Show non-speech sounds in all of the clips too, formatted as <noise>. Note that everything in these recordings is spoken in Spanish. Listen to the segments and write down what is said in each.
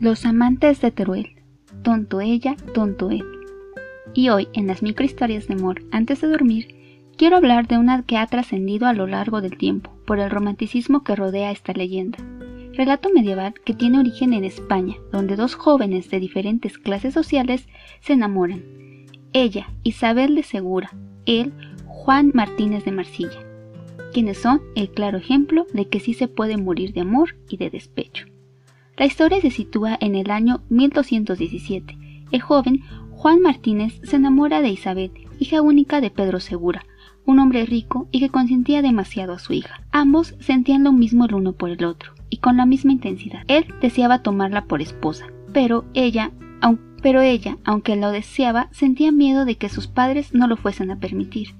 Los amantes de Teruel. Tonto ella, tonto él. Y hoy, en las microhistorias de amor antes de dormir, quiero hablar de una que ha trascendido a lo largo del tiempo por el romanticismo que rodea esta leyenda. Relato medieval que tiene origen en España, donde dos jóvenes de diferentes clases sociales se enamoran. Ella, Isabel de Segura, él, Juan Martínez de Marsilla, quienes son el claro ejemplo de que sí se puede morir de amor y de despecho. La historia se sitúa en el año 1217. El joven Juan Martínez se enamora de Isabel, hija única de Pedro Segura, un hombre rico y que consentía demasiado a su hija. Ambos sentían lo mismo el uno por el otro, y con la misma intensidad. Él deseaba tomarla por esposa, pero ella, pero ella, aunque lo deseaba, sentía miedo de que sus padres no lo fuesen a permitir.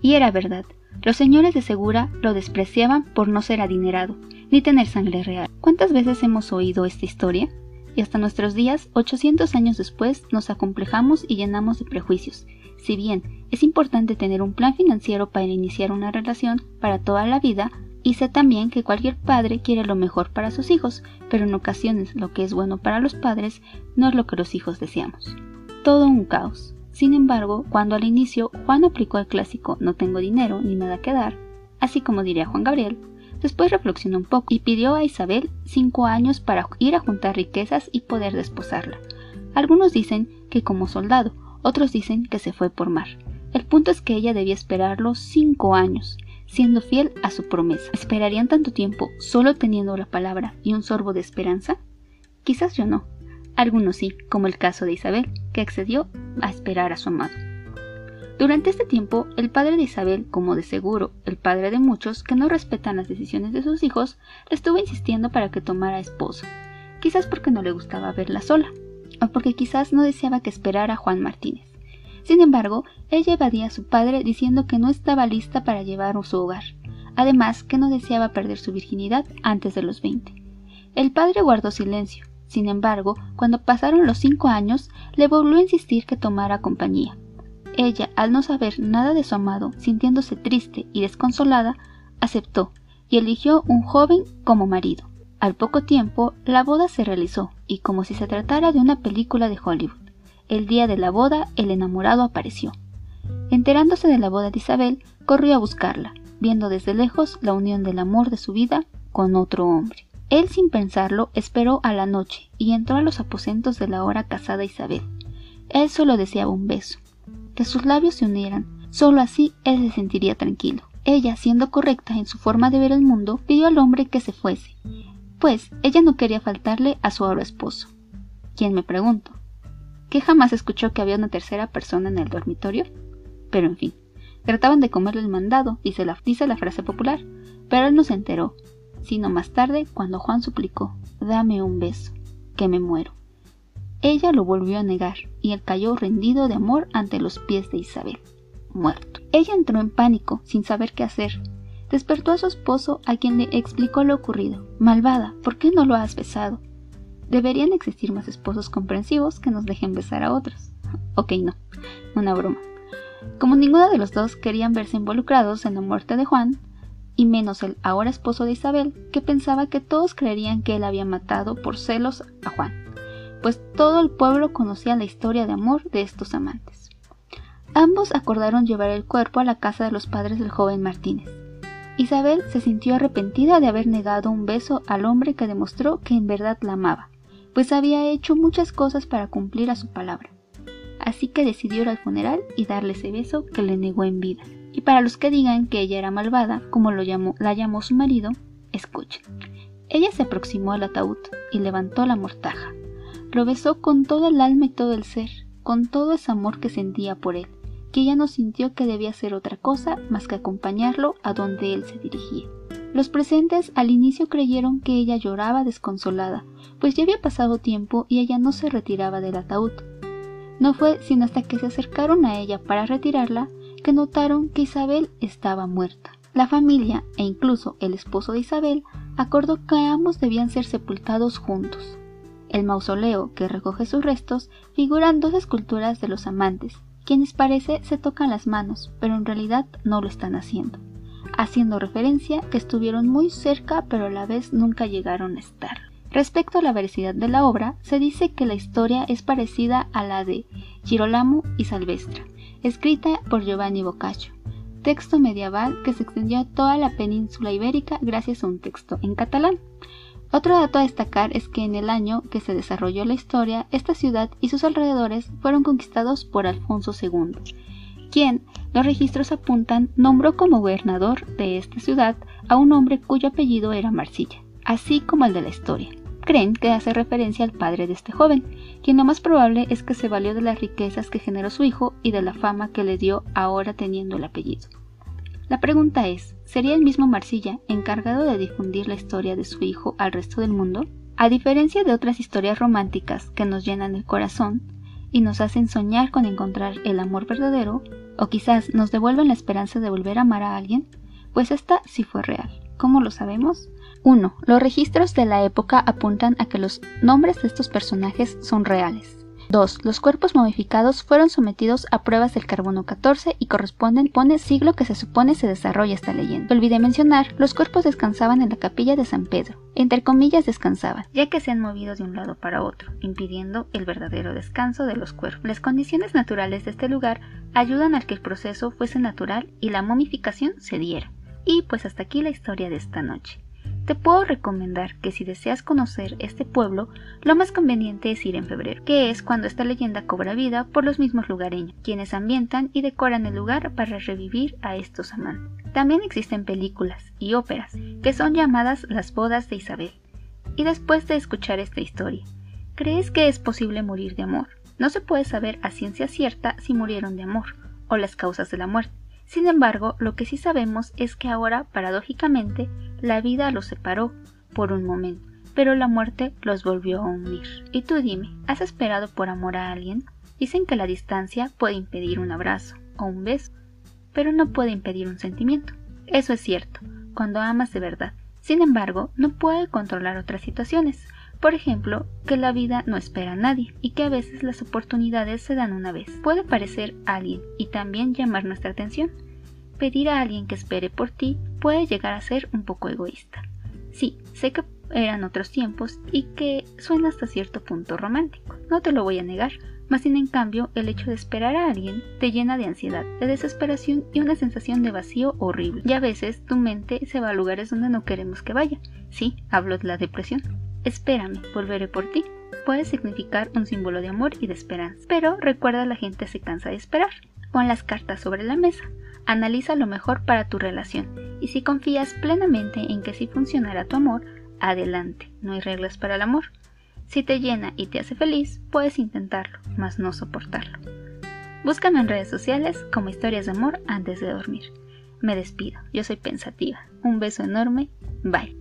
Y era verdad. Los señores de Segura lo despreciaban por no ser adinerado, ni tener sangre real. ¿Cuántas veces hemos oído esta historia? Y hasta nuestros días, 800 años después, nos acomplejamos y llenamos de prejuicios. Si bien es importante tener un plan financiero para iniciar una relación para toda la vida, y sé también que cualquier padre quiere lo mejor para sus hijos, pero en ocasiones lo que es bueno para los padres no es lo que los hijos deseamos. Todo un caos. Sin embargo, cuando al inicio Juan aplicó el clásico no tengo dinero ni nada que dar, así como diría Juan Gabriel, Después reflexionó un poco y pidió a Isabel cinco años para ir a juntar riquezas y poder desposarla. Algunos dicen que como soldado, otros dicen que se fue por mar. El punto es que ella debía esperarlo cinco años, siendo fiel a su promesa. ¿Esperarían tanto tiempo solo teniendo la palabra y un sorbo de esperanza? Quizás yo no. Algunos sí, como el caso de Isabel, que accedió a esperar a su amado. Durante este tiempo, el padre de Isabel, como de seguro el padre de muchos que no respetan las decisiones de sus hijos, le estuvo insistiendo para que tomara esposo, quizás porque no le gustaba verla sola, o porque quizás no deseaba que esperara a Juan Martínez. Sin embargo, ella evadía a su padre diciendo que no estaba lista para llevar a su hogar, además que no deseaba perder su virginidad antes de los 20. El padre guardó silencio, sin embargo, cuando pasaron los cinco años, le volvió a insistir que tomara compañía, ella, al no saber nada de su amado, sintiéndose triste y desconsolada, aceptó y eligió un joven como marido. Al poco tiempo, la boda se realizó, y como si se tratara de una película de Hollywood. El día de la boda, el enamorado apareció. Enterándose de la boda de Isabel, corrió a buscarla, viendo desde lejos la unión del amor de su vida con otro hombre. Él, sin pensarlo, esperó a la noche y entró a los aposentos de la ahora casada Isabel. Él solo deseaba un beso, que sus labios se unieran. Solo así él se sentiría tranquilo. Ella, siendo correcta en su forma de ver el mundo, pidió al hombre que se fuese, pues ella no quería faltarle a su ahora esposo. ¿Quién me pregunto? ¿Que jamás escuchó que había una tercera persona en el dormitorio? Pero en fin, trataban de comerle el mandado, dice la, dice la frase popular, pero él no se enteró, sino más tarde cuando Juan suplicó, dame un beso, que me muero. Ella lo volvió a negar y él cayó rendido de amor ante los pies de Isabel, muerto. Ella entró en pánico, sin saber qué hacer. Despertó a su esposo, a quien le explicó lo ocurrido. Malvada, ¿por qué no lo has besado? Deberían existir más esposos comprensivos que nos dejen besar a otros. <laughs> Ok, no, una broma. Como ninguno de los dos querían verse involucrados en la muerte de Juan, y menos el ahora esposo de Isabel, que pensaba que todos creerían que él había matado por celos a Juan pues todo el pueblo conocía la historia de amor de estos amantes. Ambos acordaron llevar el cuerpo a la casa de los padres del joven Martínez. Isabel se sintió arrepentida de haber negado un beso al hombre que demostró que en verdad la amaba, pues había hecho muchas cosas para cumplir a su palabra. Así que decidió ir al funeral y darle ese beso que le negó en vida. Y para los que digan que ella era malvada, como lo llamó, la llamó su marido, escuchen. Ella se aproximó al ataúd y levantó la mortaja, lo besó con todo el alma y todo el ser, con todo ese amor que sentía por él, que ella no sintió que debía hacer otra cosa más que acompañarlo a donde él se dirigía. Los presentes al inicio creyeron que ella lloraba desconsolada, pues ya había pasado tiempo y ella no se retiraba del ataúd. No fue sino hasta que se acercaron a ella para retirarla que notaron que Isabel estaba muerta. La familia e incluso el esposo de Isabel acordó que ambos debían ser sepultados juntos. El mausoleo que recoge sus restos figuran dos esculturas de los amantes, quienes parece se tocan las manos, pero en realidad no lo están haciendo, haciendo referencia que estuvieron muy cerca pero a la vez nunca llegaron a estar. Respecto a la veracidad de la obra, se dice que la historia es parecida a la de Girolamo y Salvestra, escrita por Giovanni Boccaccio, texto medieval que se extendió a toda la península ibérica gracias a un texto en catalán. Otro dato a destacar es que en el año que se desarrolló la historia, esta ciudad y sus alrededores fueron conquistados por Alfonso II, quien, los registros apuntan, nombró como gobernador de esta ciudad a un hombre cuyo apellido era Marsilla, así como el de la historia. Creen que hace referencia al padre de este joven, quien lo más probable es que se valió de las riquezas que generó su hijo y de la fama que le dio ahora teniendo el apellido. La pregunta es, ¿sería el mismo Marsilla encargado de difundir la historia de su hijo al resto del mundo? A diferencia de otras historias románticas que nos llenan el corazón y nos hacen soñar con encontrar el amor verdadero, o quizás nos devuelven la esperanza de volver a amar a alguien, pues esta sí fue real. ¿Cómo lo sabemos? 1. Los registros de la época apuntan a que los nombres de estos personajes son reales. 2. Los cuerpos momificados fueron sometidos a pruebas del carbono 14 y corresponden pone siglo que se supone se desarrolla esta leyenda. Olvidé mencionar, los cuerpos descansaban en la capilla de San Pedro. Entre comillas descansaban, ya que se han movido de un lado para otro, impidiendo el verdadero descanso de los cuerpos. Las condiciones naturales de este lugar ayudan a que el proceso fuese natural y la momificación se diera. Y pues hasta aquí la historia de esta noche. Te puedo recomendar que si deseas conocer este pueblo, lo más conveniente es ir en febrero, que es cuando esta leyenda cobra vida por los mismos lugareños, quienes ambientan y decoran el lugar para revivir a estos amantes. También existen películas y óperas que son llamadas las bodas de Isabel. Y después de escuchar esta historia, ¿crees que es posible morir de amor? No se puede saber a ciencia cierta si murieron de amor o las causas de la muerte. Sin embargo, lo que sí sabemos es que ahora, paradójicamente, la vida los separó por un momento, pero la muerte los volvió a unir. Y tú dime, ¿has esperado por amor a alguien? Dicen que la distancia puede impedir un abrazo o un beso, pero no puede impedir un sentimiento. Eso es cierto, cuando amas de verdad. Sin embargo, no puede controlar otras situaciones. Por ejemplo, que la vida no espera a nadie y que a veces las oportunidades se dan una vez. Puede parecer alguien y también llamar nuestra atención. Pedir a alguien que espere por ti puede llegar a ser un poco egoísta. Sí, sé que eran otros tiempos y que suena hasta cierto punto romántico, no te lo voy a negar, más sin en cambio el hecho de esperar a alguien te llena de ansiedad, de desesperación y una sensación de vacío horrible. Y a veces tu mente se va a lugares donde no queremos que vaya. Sí, hablo de la depresión. Espérame, volveré por ti. Puede significar un símbolo de amor y de esperanza. Pero recuerda la gente se cansa de esperar. Pon las cartas sobre la mesa. Analiza lo mejor para tu relación. Y si confías plenamente en que sí funcionará tu amor, adelante. No hay reglas para el amor. Si te llena y te hace feliz, puedes intentarlo, mas no soportarlo. Búscame en redes sociales como historias de amor antes de dormir. Me despido, yo soy pensativa. Un beso enorme, bye.